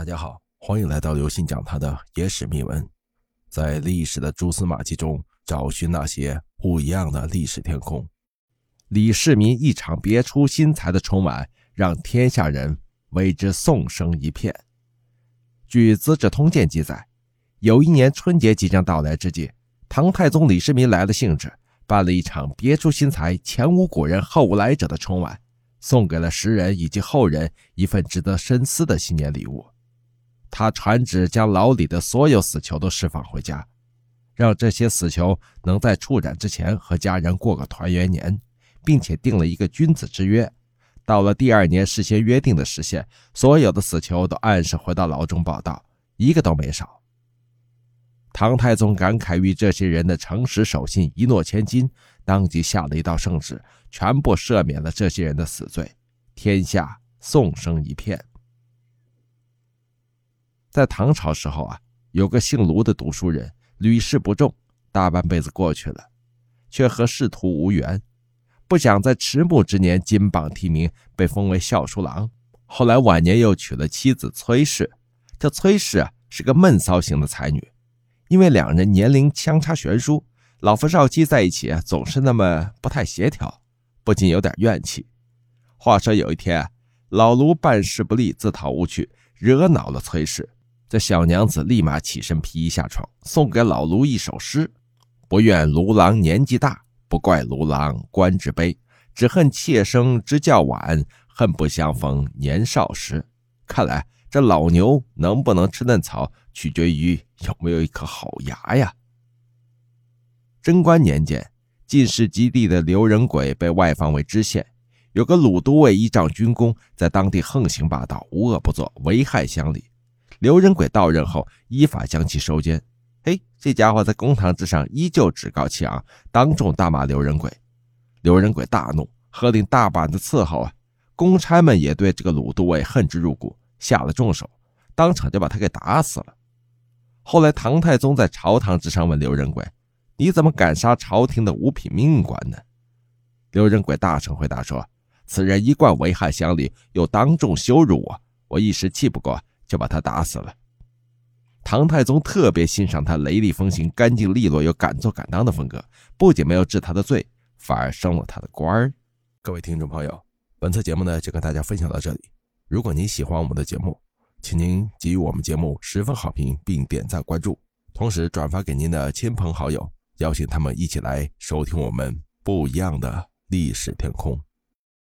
大家好，欢迎来到刘信讲他的野史秘闻，在历史的蛛丝马迹中找寻那些不一样的历史天空。李世民一场别出心裁的春晚，让天下人为之颂声一片。据《资治通鉴》记载，有一年春节即将到来之际，唐太宗李世民来了兴致，办了一场别出心裁、前无古人后无来者的春晚，送给了时人以及后人一份值得深思的新年礼物。他传旨将牢里的所有死囚都释放回家，让这些死囚能在处斩之前和家人过个团圆年，并且定了一个君子之约：到了第二年事先约定的时限，所有的死囚都按时回到牢中报到，一个都没少。唐太宗感慨于这些人的诚实守信、一诺千金，当即下了一道圣旨，全部赦免了这些人的死罪，天下颂声一片。在唐朝时候啊，有个姓卢的读书人，屡试不中，大半辈子过去了，却和仕途无缘。不想在迟暮之年金榜题名，被封为校书郎。后来晚年又娶了妻子崔氏。这崔氏啊是个闷骚型的才女，因为两人年龄相差悬殊，老夫少妻在一起啊总是那么不太协调，不禁有点怨气。话说有一天，老卢办事不力，自讨无趣，惹恼了崔氏。这小娘子立马起身披衣下床，送给老卢一首诗：“不怨卢郎年纪大，不怪卢郎官职卑，只恨妾生知较晚，恨不相逢年少时。”看来这老牛能不能吃嫩草，取决于有没有一颗好牙呀。贞观年间，进士及第的刘仁轨被外放为知县，有个鲁都尉依仗军功，在当地横行霸道，无恶不作，危害乡里。刘仁轨到任后，依法将其收监。嘿，这家伙在公堂之上依旧趾高气昂，当众大骂刘仁轨。刘仁轨大怒，喝令大板子伺候啊！公差们也对这个鲁都尉恨之入骨，下了重手，当场就把他给打死了。后来，唐太宗在朝堂之上问刘仁轨：“你怎么敢杀朝廷的五品命官呢？”刘仁轨大声回答说：“此人一贯危害乡里，又当众羞辱我，我一时气不过。”就把他打死了。唐太宗特别欣赏他雷厉风行、干净利落又敢做敢当的风格，不仅没有治他的罪，反而升了他的官儿。各位听众朋友，本次节目呢就跟大家分享到这里。如果您喜欢我们的节目，请您给予我们节目十分好评，并点赞关注，同时转发给您的亲朋好友，邀请他们一起来收听我们不一样的历史天空。